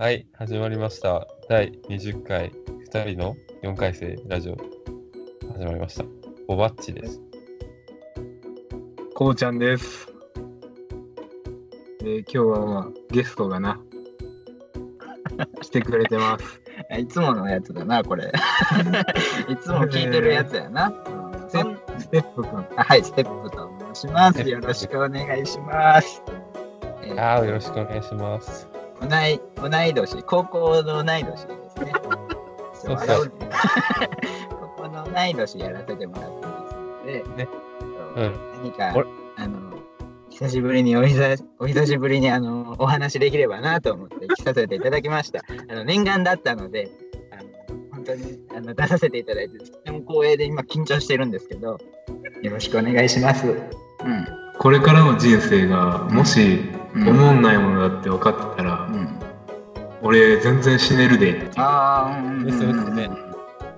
はい、始まりました。第20回、2人の4回生ラジオ、始まりました。おばっちです。こうちゃんです。で、今日はまあゲストがな、来てくれてます。いつものやつだな、これ。いつも聞いてるやつやな。ステそんステップくん。あはい、ステップと申します。よろしくお願いします。えーあーよろしくお願いします。同い同い年、高校の同い年ですね。そうそう。高校の同い年やらせてもらってますので、ねそう。うん何か俺、あの、久しぶりにお久しお久しぶりにあのお話できればなと思って来させていただきました。あの念願だったので、あの本当にあの出させていただいて、とても光栄で今緊張してるんですけど、よろしくお願いします。うん。これからの人生がもしうん。思んないものだって分かって俺全然死ねるで。ああ、うんですよね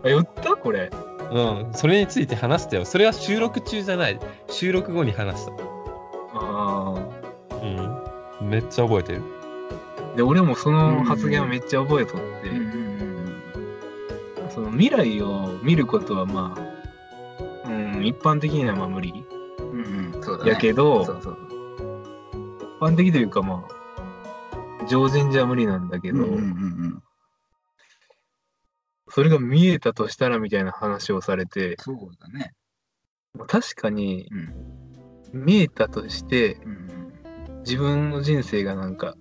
あ、言った？これ。うん、それについて話したよ。それは収録中じゃない。収録後に話した。あうん。めっちゃ覚えてる。あ。で、俺もその発言をめっちゃ覚えとって、うんうんうんその未来を見ることはまあ、うん、一般的にはまあ無理。うんうん、そうだね。やけど、そうそう一般的というかまあ、常人じゃ無理なんだけど、うんうんうんそれが見えたとしたらみたいな話をされて、そうだね。まあ確かにうん。見えたとして、うん自分の人生がなんか、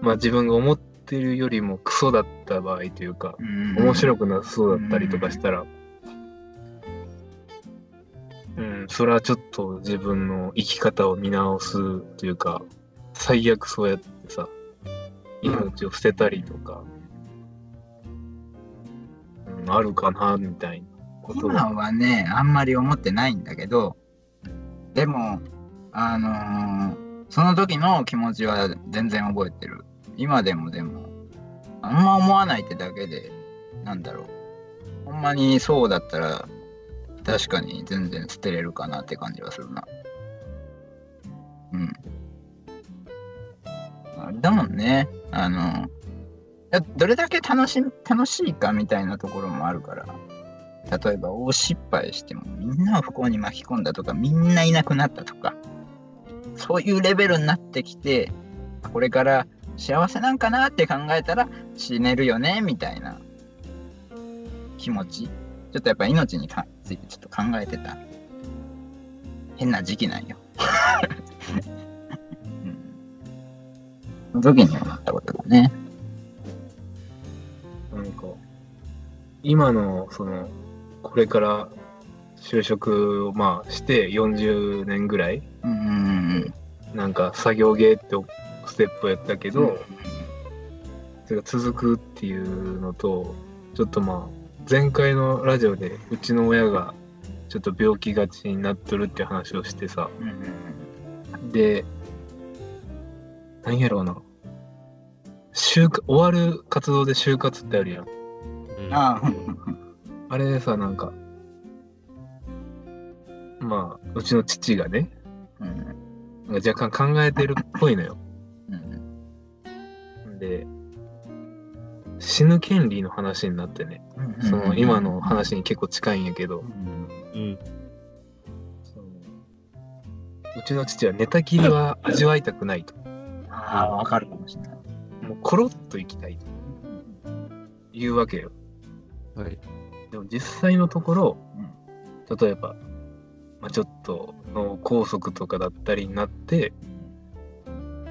まあ自分が思ってるよりもクソだった場合というか、うん面白くなさそうだったりとかしたら、うん、それはちょっと自分の生き方を見直すというか、最悪そうやってさ、命を捨てたりとか、うん、あるかな、みたいなこと今は。はね、あんまり思ってないんだけど、でも、あのーその時の気持ちは全然覚えてる。今でもでも、あんま思わないってだけで、なんだろう。ほんまにそうだったら、確かに全然捨てれるかなって感じはするな。うん。あれだもんね。あの、どれだけ楽し楽しいかみたいなところもあるから。例えば大失敗してもみんなを不幸に巻き込んだとかみんないなくなったとか。そういうレベルになってきてこれから幸せなんかなって考えたら死ねるよねみたいな。気持ち。ちょっとやっぱ命にかついてちょっと考えてた。変な時期なんよ、の時に思ったことだね。なんか、今の、その、これから就職をまあして40年ぐらい、うんうんうん。なんか作業芸ってステップやったけど、うん。それが続くっていうのと、ちょっとまあ、前回のラジオでうちの親がちょっと病気がちになっとるって話をしてさ、うんうん。で、何やろうな。就活終わる活動で就活ってあるやん。うんあああれでさ、なんか、まあ、うちの父がね、うんなんか若干考えてるっぽいのよ。うんで、死ぬ権利の話になってね、うんその今の話に結構近いんやけど、うん。そのうちの父は寝たきりは味わいたくないと。ああ、わかるかもしれない。もうコロッと生きたいというわけよ。はい。でも実際のところ、例えば、まあ、ちょっと脳梗塞とかだったりになって、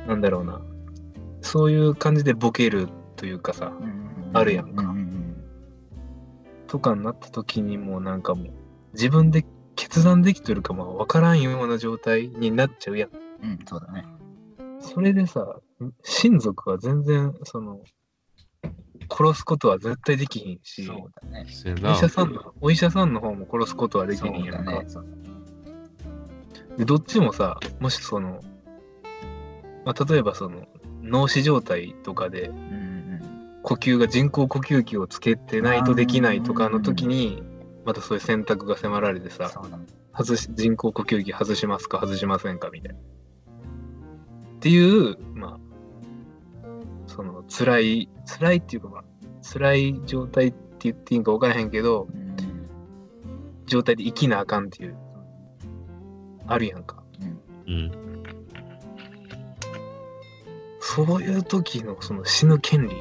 なんだろうな、そういう感じでボケるというかさ、あるやんかううんとかになった時にもうなんかもう自分で決断できてるかもわからんような状態になっちゃうやん。うん、うんそうだね。それでさ、親族は全然その、殺すことは絶対できひんし、そうだね。お医者さんの、お医者さんの方も殺すことはできそひんやんか。うだね。で、どっちもさ、もしその、まあ、例えばその、脳死状態とかでうんうん呼吸が人工呼吸器をつけてないとできないとかの時に、またそういう選択が迫られてさ。外し人工呼吸器外しますか外しませんかみたいな。っていう、まあ、その辛い、辛いっていうか、まあ、辛い状態って言っていいんか分からへんけど、うん状態で生きなあかんっていう、あるやんか。うん。そういう時のその死ぬ権利、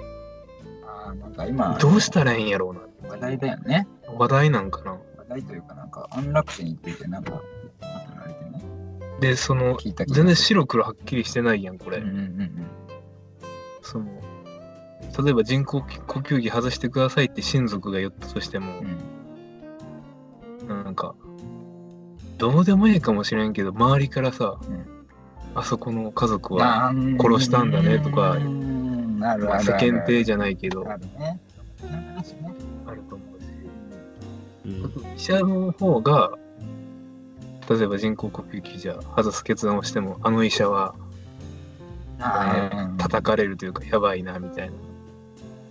あーなんか今、どうしたらいいんやろうな。話題だよね。話題なんかな。話題というか、なんか安楽死についてなんか。で、その、全然白黒はっきりしてないやん、これ。うんうんうんその、例えば人工呼吸器外してくださいって親族が言ったとしてもう、ん。なんか、どうでもいいかもしれんけど、周りからさ、うん。あそこの家族は殺殺したんだねとか世間体じゃないけど、あるね。あると思うし、うん。医者の方が、例えば人工呼吸器じゃ外す決断をしても、あの医者はあー叩かれるというか、やばいな、みたいな。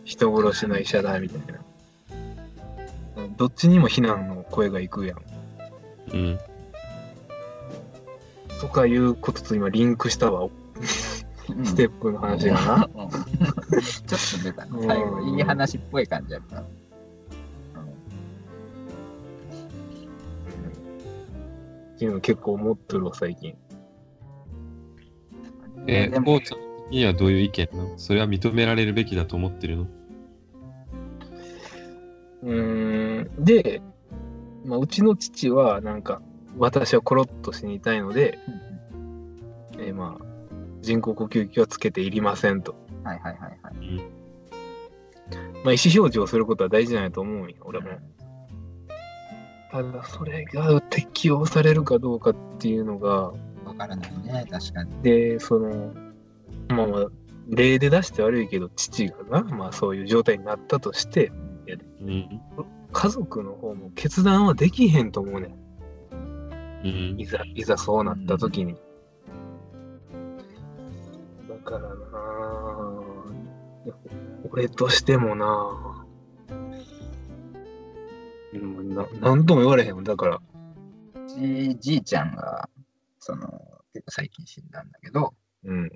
人殺しの医者だ、みたいな。どっちにも非難の声がいくやん。うん。とかいうことと今リンクしたわ、うんステップの話がな。うん ちょっと出たね。最後、いい話っぽい感じだった。っていうの結構思っとるわ、最近。えで、もこうちゃんにはどういう意見なの？それは認められるべきだと思ってるの？うーん。で、まあ、うちの父は、なんか、私はコロッと死にたいので、えーまあ、人工呼吸器はつけていりませんと。はいはいはいはい。うん。まあ、意思表示をすることは大事なんやと思うんよ、俺も。ただ、それが適用されるかどうかっていうのが、わからないね、確かに。で、その、まあまあ、例で出して悪いけど、父がな、まあそういう状態になったとして、うん。家族の方も決断はできへんと思うねん。うんい。ざ、いざそうなった時に。だからなあ俺としてもなうんななんとも言われへんよ。だから、じじいちゃんが、その、結構最近死んだんだけど、うん。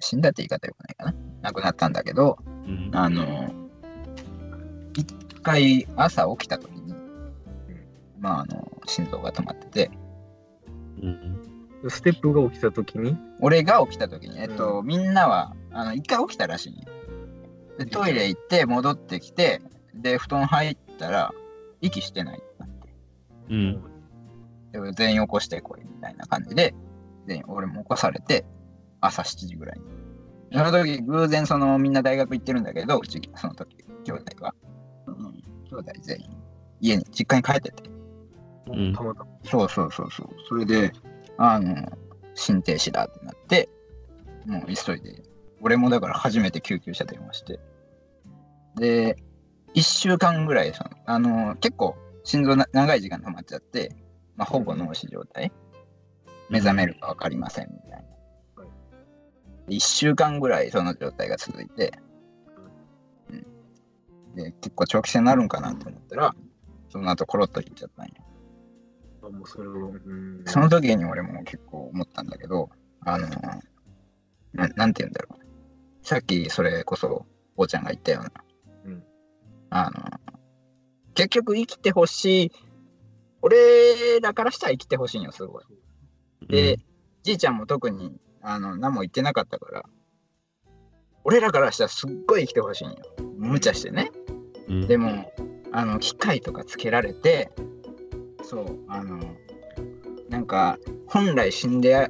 死んだって言い方よくないかな。亡くなったんだけど、うん。あの、一回朝起きた時に、まあ、あの、心臓が止まってて、うん。ステップが起きた時に、俺が起きた時に、えっと、みんなは、あの、一回起きたらしいで、トイレ行って戻ってきて、で、布団入ったら、息してないってなって。うん。で全員起こしてこいみたいな感じで、全員俺も起こされて、朝7時ぐらいに。その時、偶然そのみんな大学行ってるんだけど、うち、その時、兄弟が。うん、兄弟全員、家に、実家に帰ってて。うんたまたま。そうそうそうそう。それで、あの、心停止だってなって、もう急いで、俺もだから初めて救急車電話して、で、1週間ぐらいその、あの、結構心臓な長い時間止まっちゃって、まあ、ほぼ脳死状態、目覚めるか分かりませんみたいな。1週間ぐらいその状態が続いて、うん、で結構長期戦になるんかなと思ったら、その後コロッといっちゃったんよ。あもうそ。その時に俺も結構思ったんだけど、あの、ななんて言うんだろう。さっきそれこそ、おちゃんが言ったような、うんあの、結局生きてほしい、俺らからしたら生きてほしいんよ、すごい。で、じいちゃんも特に、あの、何も言ってなかったから、俺らからしたらすっごい生きてほしいんよ。無茶してね。うん、でも、あの、機械とかつけられて、そう、あの、なんか、本来死んで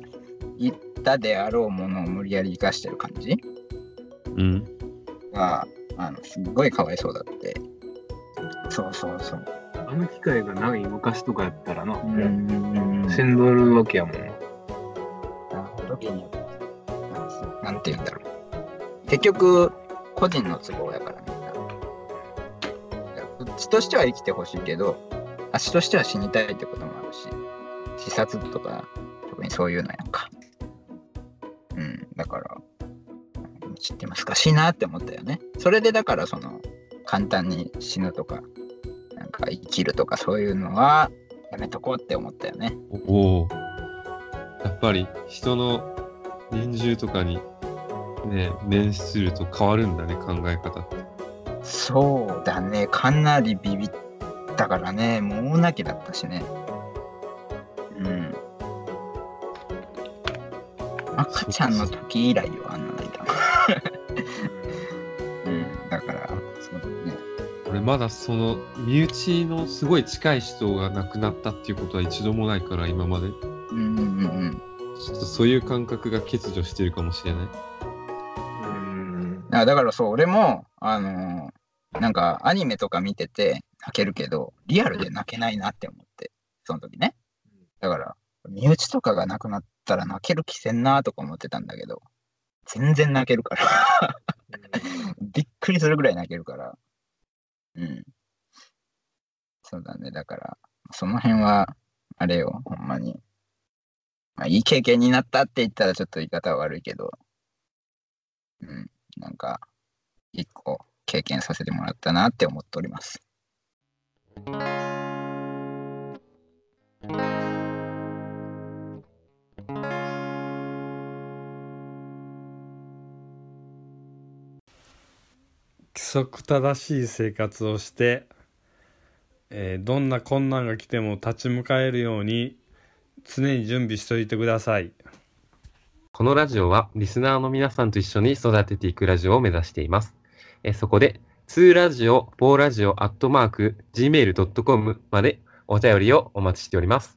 いったであろうものを無理やり生かしてる感じうん。が、あの、すっごいかわいそうだって。そうそうそう。あの機会がない昔とかやったらな、ん死んどるわけやもんな。時に、なんて言うんだろう。結局、個人の都合やからみんな。ちとしては生きてほしいけど、足としては死にたいってこともあるし、自殺とか、特にそういうのやんか。しいなって思ったよね。それでだから、その、簡単に死ぬとか、なんか生きるとかそういうのは、やめとこうって思ったよね。おお。やっぱり人の人獣とかにね、年すると変わるんだね、考え方って。そうだね、かなりビビったからね、もう大泣きだったしね。うん。赤ちゃんの時以来よ、まだその身内のすごい近い人が亡くなったっていうことは一度もないから今までちうんうんうんうん。ょっとそういう感覚が欠如してるかもしれないうん。あだからそう、俺も、あのーなんかアニメとか見てて泣けるけど、リアルで泣けないなって思って、その時ね。だから、身内とかが亡くなったら泣ける気せんなとか思ってたんだけど、全然泣けるから。びっくりするぐらい泣けるから。うん。そうだね。だから、その辺は、あれよ、ほんまに。まあ、いい経験になったって言ったらちょっと言い方は悪いけど、うん。なんか、一個経験させてもらったなって思っております。規則正しい生活をして、えーどんな困難が来ても立ち向かえるように常に準備しておいてください。このラジオはリスナーの皆さんと一緒に育てていくラジオを目指しています。えそこで、2ラジオ、4ラジオ、アットマーク、gmail.com までお便りをお待ちしております。